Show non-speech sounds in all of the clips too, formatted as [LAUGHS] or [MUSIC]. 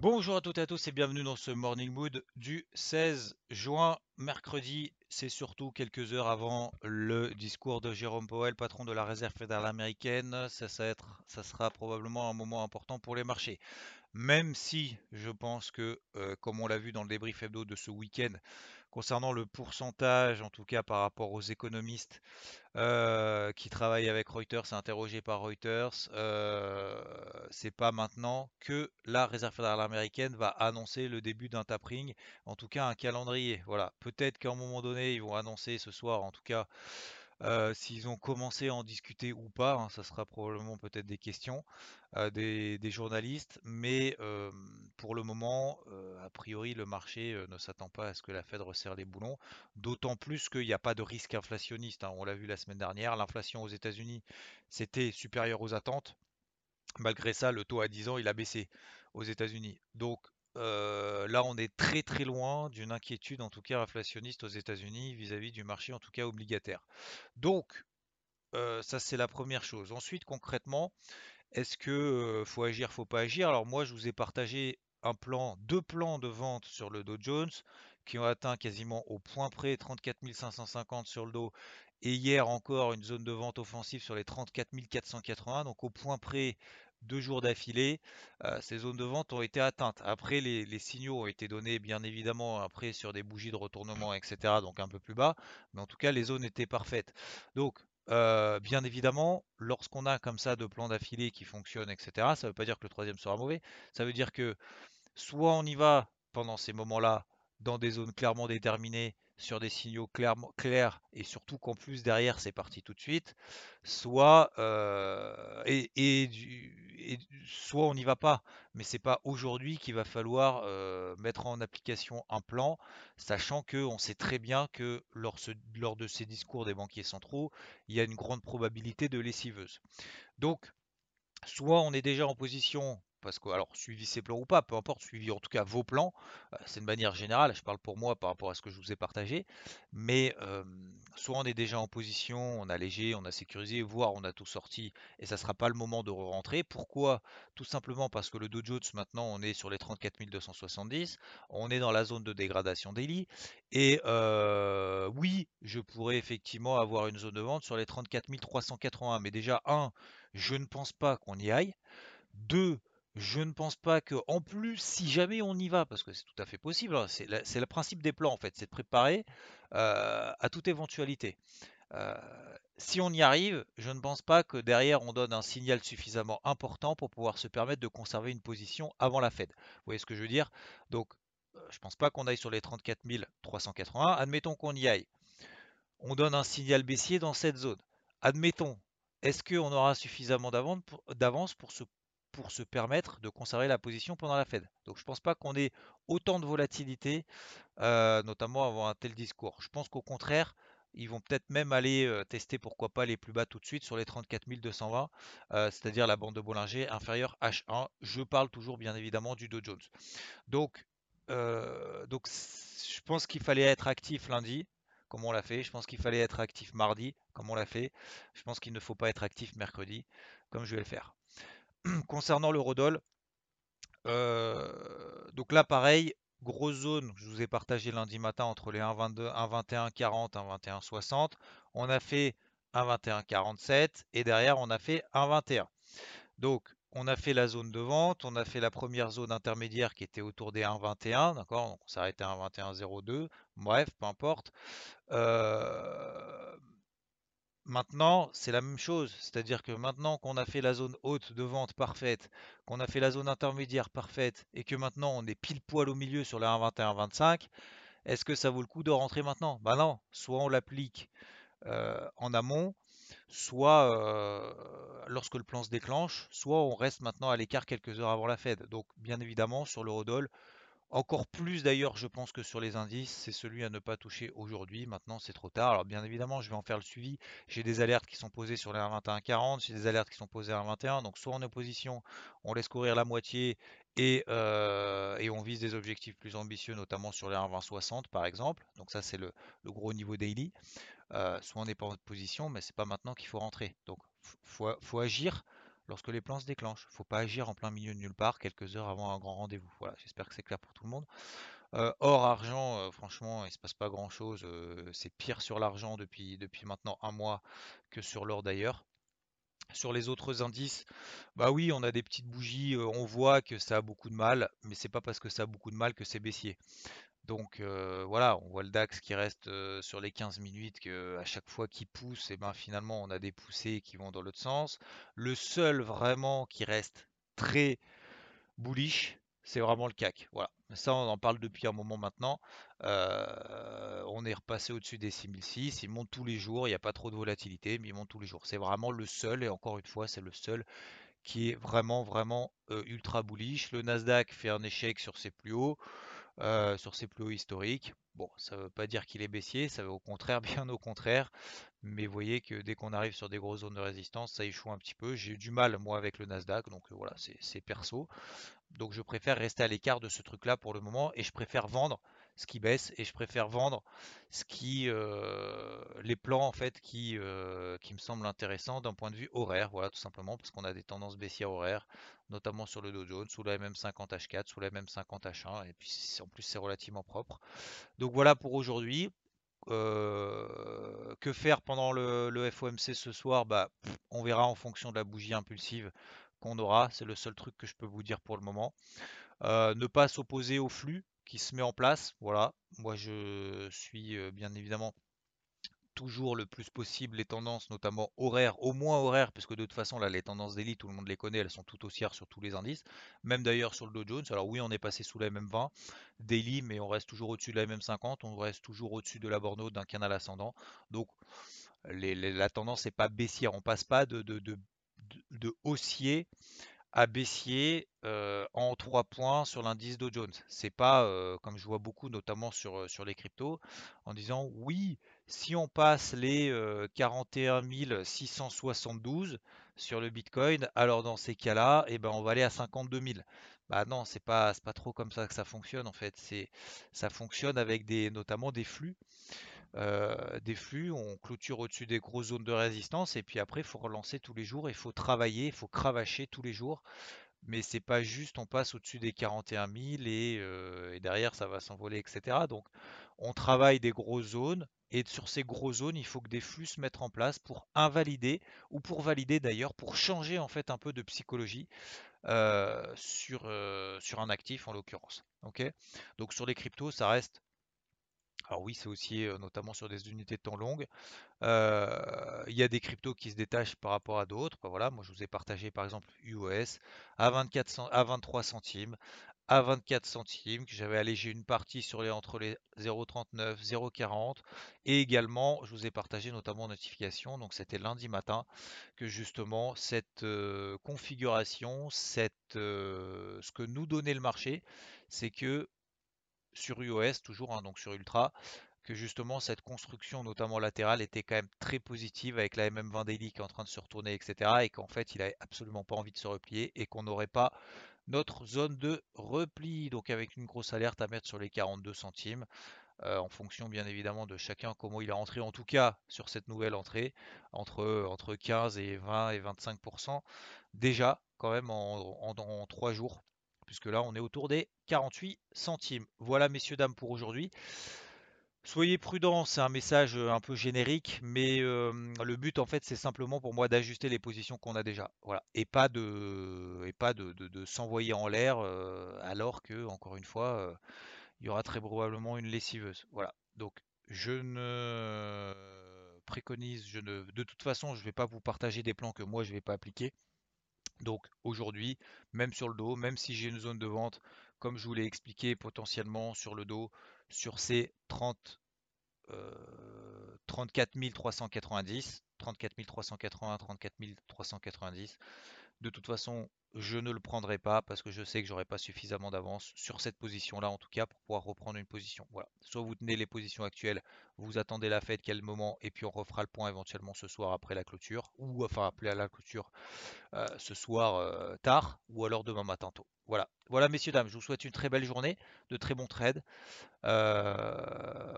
Bonjour à toutes et à tous et bienvenue dans ce Morning Mood du 16 juin, mercredi. C'est surtout quelques heures avant le discours de Jérôme Powell, patron de la Réserve fédérale américaine. Ça, ça, sera probablement un moment important pour les marchés. Même si je pense que, comme on l'a vu dans le débrief hebdo de ce week-end, concernant le pourcentage, en tout cas par rapport aux économistes qui travaillent avec Reuters, interrogés par Reuters, euh, c'est pas maintenant que la Réserve fédérale américaine va annoncer le début d'un tapering, en tout cas un calendrier. Voilà, peut-être qu'à un moment donné, ils vont annoncer ce soir, en tout cas, s'ils ont commencé à en discuter ou pas, hein, ça sera probablement peut-être des questions des, journalistes, mais pour le moment, a priori, le marché ne s'attend pas à ce que la Fed resserre les boulons, d'autant plus qu'il n'y a pas de risque inflationniste. hein. On l'a vu la semaine dernière, l'inflation aux États-Unis, c'était supérieur aux attentes. Malgré ça, le taux à 10 ans, il a baissé aux États-Unis. Donc là, on est très très loin d'une inquiétude, en tout cas inflationniste aux États-Unis, vis-à-vis du marché, en tout cas obligataire. Donc, ça c'est la première chose. Ensuite, concrètement, est-ce que faut agir, faut pas agir? Alors moi, je vous ai partagé un plan, deux plans de vente sur le Dow Jones qui ont atteint quasiment au point près 34 550 sur le Dow et hier encore une zone de vente offensive sur les 34 480. Donc au point près deux jours d'affilée, euh, ces zones de vente ont été atteintes. Après, les, signaux ont été donnés bien évidemment après sur des bougies de retournement, etc. Donc un peu plus bas, mais en tout cas les zones étaient parfaites. Donc euh, bien évidemment, lorsqu'on a comme ça deux plans d'affilée qui fonctionnent, etc., ça ne veut pas dire que le troisième sera mauvais. Ça veut dire que soit on y va pendant ces moments-là dans des zones clairement déterminées, sur des signaux clairs, et surtout qu'en plus derrière c'est parti tout de suite, soit euh, et, soit on n'y va pas. Mais c'est pas aujourd'hui qu'il va falloir euh, mettre en application un plan, sachant que on sait très bien que lors, lors de ces discours des banquiers centraux, il y a une grande probabilité de lessiveuse. Donc soit on est déjà en position, parce que, alors, suivi ses plans ou pas, peu importe, suivi en tout cas vos plans, c'est de manière générale, je parle pour moi par rapport à ce que je vous ai partagé, mais soit on est déjà en position, on a léger, on a sécurisé, voire on a tout sorti, et ça sera pas le moment de rentrer. Pourquoi? Tout simplement parce que le Dow maintenant, on est sur les 34 270, on est dans la zone de dégradation daily, et euh, oui, je pourrais effectivement avoir une zone de vente sur les 34 381, mais déjà, un, je ne pense pas qu'on y aille. Deux, je ne pense pas que, en plus, si jamais on y va, parce que c'est tout à fait possible, hein, c'est le principe des plans en fait, c'est de préparer euh, à toute éventualité. Euh, si on y arrive, je ne pense pas que derrière on donne un signal suffisamment important pour pouvoir se permettre de conserver une position avant la Fed. Vous voyez ce que je veux dire? Donc, euh, je ne pense pas qu'on aille sur les 34 381. Admettons qu'on y aille on donne un signal baissier dans cette zone. Admettons, est-ce qu'on aura suffisamment d'avance pour se, pour se permettre de conserver la position pendant la Fed Donc je ne pense pas qu'on ait autant de volatilité, euh, notamment avant un tel discours. Je pense qu'au contraire, ils vont peut-être même aller euh, tester pourquoi pas les plus bas tout de suite sur les 34 220, euh, c'est-à-dire la bande de Bollinger inférieure H1. Je parle toujours bien évidemment du Dow Jones. Donc, je pense qu'il fallait être actif lundi, comme on l'a fait. Je pense qu'il fallait être actif mardi, comme on l'a fait. Je pense qu'il ne faut pas être actif mercredi, comme je vais le faire. [CLEARS THROAT] Concernant l'eurodoll, euh, donc là pareil, grosse zone, je vous ai partagé lundi matin entre les 1,22, 1,21, 40, 1,21, 60. On a fait 1,21, 47 et derrière on a fait 1,21. Donc, on a fait la zone de vente, on a fait la première zone intermédiaire qui était autour des 1,21, d'accord? Donc, on s'est arrêté à 1,21,02. Bref, peu importe. Euh, Maintenant, c'est la même chose, c'est-à-dire que maintenant qu'on a fait la zone haute de vente parfaite, qu'on a fait la zone intermédiaire parfaite et que maintenant on est pile poil au milieu sur la 1,21-25, est-ce que ça vaut le coup de rentrer maintenant? Bah non, soit on l'applique euh, en amont, soit lorsque le plan se déclenche, soit on reste maintenant à l'écart quelques heures avant la Fed. Donc bien évidemment sur l'eurodoll, encore plus d'ailleurs, je pense que sur les indices, c'est celui à ne pas toucher aujourd'hui. Maintenant, c'est trop tard. Alors bien évidemment, je vais en faire le suivi. J'ai des alertes qui sont posées sur les 1,2140, j'ai des alertes qui sont posées à 1,21. Donc soit en opposition, on laisse courir la moitié et, euh, et on vise des objectifs plus ambitieux, notamment sur les 1,2060 par exemple. Donc ça, c'est le, gros niveau daily. Euh, soit on n'est pas en position, mais c'est pas maintenant qu'il faut rentrer. Donc faut, faut agir lorsque les plans se déclenchent. Il ne faut pas agir en plein milieu de nulle part quelques heures avant un grand rendez-vous. Voilà, j'espère que c'est clair pour tout le monde. Euh, or, argent, euh, franchement, il ne se passe pas grand-chose. Euh, c'est pire sur l'argent depuis, maintenant un mois que sur l'or d'ailleurs. Sur les autres indices, bah oui, on a des petites bougies, on voit que ça a beaucoup de mal, mais c'est pas parce que ça a beaucoup de mal que c'est baissier. Donc voilà, on voit le DAX qui reste sur les 15 minutes, que à chaque fois qu'il pousse, et eh ben finalement on a des poussées qui vont dans l'autre sens. Le seul vraiment qui reste très bullish, c'est vraiment le CAC. Voilà. Ça, on en parle depuis un moment maintenant. on est repassé au-dessus des 6006. Il monte tous les jours. Il n'y a pas trop de volatilité, mais il monte tous les jours. C'est vraiment le seul, et encore une fois, c'est le seul qui est vraiment, vraiment ultra bullish. Le Nasdaq fait un échec sur ses plus hauts. Euh, sur ses plus hauts historiques. Bon, ça ne veut pas dire qu'il est baissier, ça veut au contraire, [LAUGHS] bien au contraire. Mais vous voyez que dès qu'on arrive sur des grosses zones de résistance, ça échoue un petit peu. J'ai eu du mal, moi, avec le Nasdaq, donc euh, voilà, c'est perso. Donc je préfère rester à l'écart de ce truc-là pour le moment et je préfère vendre ce qui baisse et je préfère vendre ce qui euh, les plans en fait qui, qui me semblent intéressants d'un point de vue horaire, voilà tout simplement parce qu'on a des tendances baissières horaires notamment sur le Dow Jones, sous la MM50H4, sous la MM50H1, et puis en plus c'est relativement propre. Donc voilà pour aujourd'hui. Euh, que faire pendant le, FOMC ce soir? Bah, On verra en fonction de la bougie impulsive qu'on aura. C'est le seul truc que je peux vous dire pour le moment. Euh, ne pas s'opposer au flux qui se met en place. Voilà, moi je suis euh, bien évidemment toujours le plus possible les tendances, notamment horaires, au moins horaires, parce que de toute façon, là, les tendances d'élite, tout le monde les connaît, elles sont tout haussières sur tous les indices, même d'ailleurs sur le Dow Jones. Alors oui, on est passé sous la MM20 daily, mais on reste toujours au-dessus de la MM50, on reste toujours au-dessus de la borne d'un canal ascendant. Donc la tendance n'est pas baissière, on passe pas de, haussier à baissier euh, en 3 points sur l'indice Dow Jones. C'est pas euh, comme je vois beaucoup, notamment sur, euh, sur les cryptos, en disant oui, si on passe les 41 672 sur le Bitcoin, alors dans ces cas-là, eh ben, on va aller à 52 000. Bah non, c'est pas, pas trop comme ça que ça fonctionne en fait. C'est, ça fonctionne avec notamment des flux. des flux, on clôture au-dessus des grosses zones de résistance et puis après il faut relancer tous les jours, il faut travailler, il faut cravacher tous les jours mais c'est pas juste on passe au-dessus des 41 000 et, et derrière ça va s'envoler, etc. Donc on travaille des grosses zones et sur ces grosses zones, il faut que des flux se mettent en place pour invalider ou pour valider d'ailleurs, pour changer en fait un peu de psychologie sur, sur un actif en l'occurrence. Ok? Donc sur les cryptos, ça reste alors oui, c'est aussi notamment sur des unités de temps longues. il y a des cryptos qui se détachent par rapport à d'autres. Bah, voilà, moi je vous ai partagé par exemple UOS à, 24 à 23 centimes, à 24 centimes, que j'avais allégé une partie sur les, entre les 0,39, 0,40. Et également, je vous ai partagé notamment en notification, donc c'était lundi matin, que justement cette configuration, cette, ce que nous donnait le marché, c'est que sur UOS, toujours, hein, donc sur Ultra, que justement cette construction, notamment latérale, était quand même très positive avec la MM20 Daily qui est en train de se retourner, etc. Et qu'en fait, il n'avait absolument pas envie de se replier et qu'on n'aurait pas notre zone de repli. Donc avec une grosse alerte à mettre sur les 42 centimes. Euh, en fonction bien évidemment de chacun comment il est entré en tout cas sur cette nouvelle entrée entre, entre 15 et 20 et 25% déjà quand même en, en, en 3 jours puisque là on est autour des 48 centimes. Voilà messieurs dames pour aujourd'hui. Soyez prudents, c'est un message un peu générique, mais le but en fait c'est simplement pour moi d'ajuster les positions qu'on a déjà. Voilà. Et pas de, et pas de, s'envoyer en l'air alors que, encore une fois, il y aura très probablement une lessiveuse. Voilà. Donc je ne préconise, je ne, de toute façon, je ne vais pas vous partager des plans que moi je ne vais pas appliquer. Donc aujourd'hui, même sur le dos, même si j'ai une zone de vente, comme je vous l'ai expliqué potentiellement sur le dos, sur ces 30, 34 390, 34 380, 34 390. De toute façon, je ne le prendrai pas parce que je sais que j'aurai pas suffisamment d'avance sur cette position-là, en tout cas, pour pouvoir reprendre une position. Voilà. Soit vous tenez les positions actuelles, vous attendez la fête, quel moment, et puis on refera le point éventuellement ce soir après la clôture, ou enfin après la clôture euh, ce soir euh, tard, ou alors demain matin tôt. Voilà. Voilà, messieurs, dames, je vous souhaite une très belle journée, de très bons trades. Euh,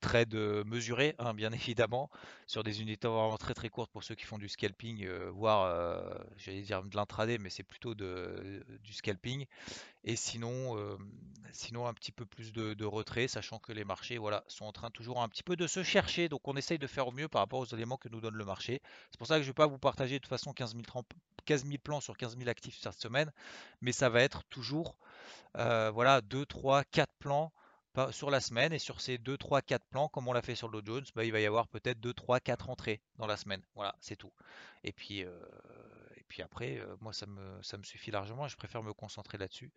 trade mesuré, hein, bien [LAUGHS] évidemment, sur des unités vraiment très très courtes pour ceux qui font du scalping, euh, voire, euh, j'allais dire de l'intraday, mais c'est plutôt du scalping. Et sinon, sinon un petit peu plus de, retrait, sachant que les marchés voilà, sont en train toujours un petit peu de se chercher. Donc on essaye de faire au mieux par rapport aux éléments que nous donne le marché. C'est pour ça que je ne vais pas vous partager de toute façon 15 000, plans sur 15 000 actifs cette semaine, mais ça va être toujours voilà, 2, 3, 4 plans sur la semaine et sur ces 2, 3, 4 plans, comme on l'a fait sur le Dow Jones, bah, il va y avoir peut-être 2, 3, 4 entrées dans la semaine. Voilà, c'est tout. Et puis, euh, après, euh, moi, ça me, suffit largement. Je préfère me concentrer là-dessus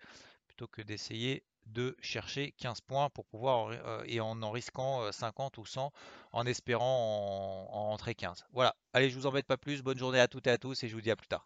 plutôt que d'essayer de chercher 15 points pour pouvoir, euh, et en en risquant 50 ou 100, en espérant en, en rentrer 15. Voilà, allez, je vous embête pas plus. Bonne journée à toutes et à tous et je vous dis à plus tard.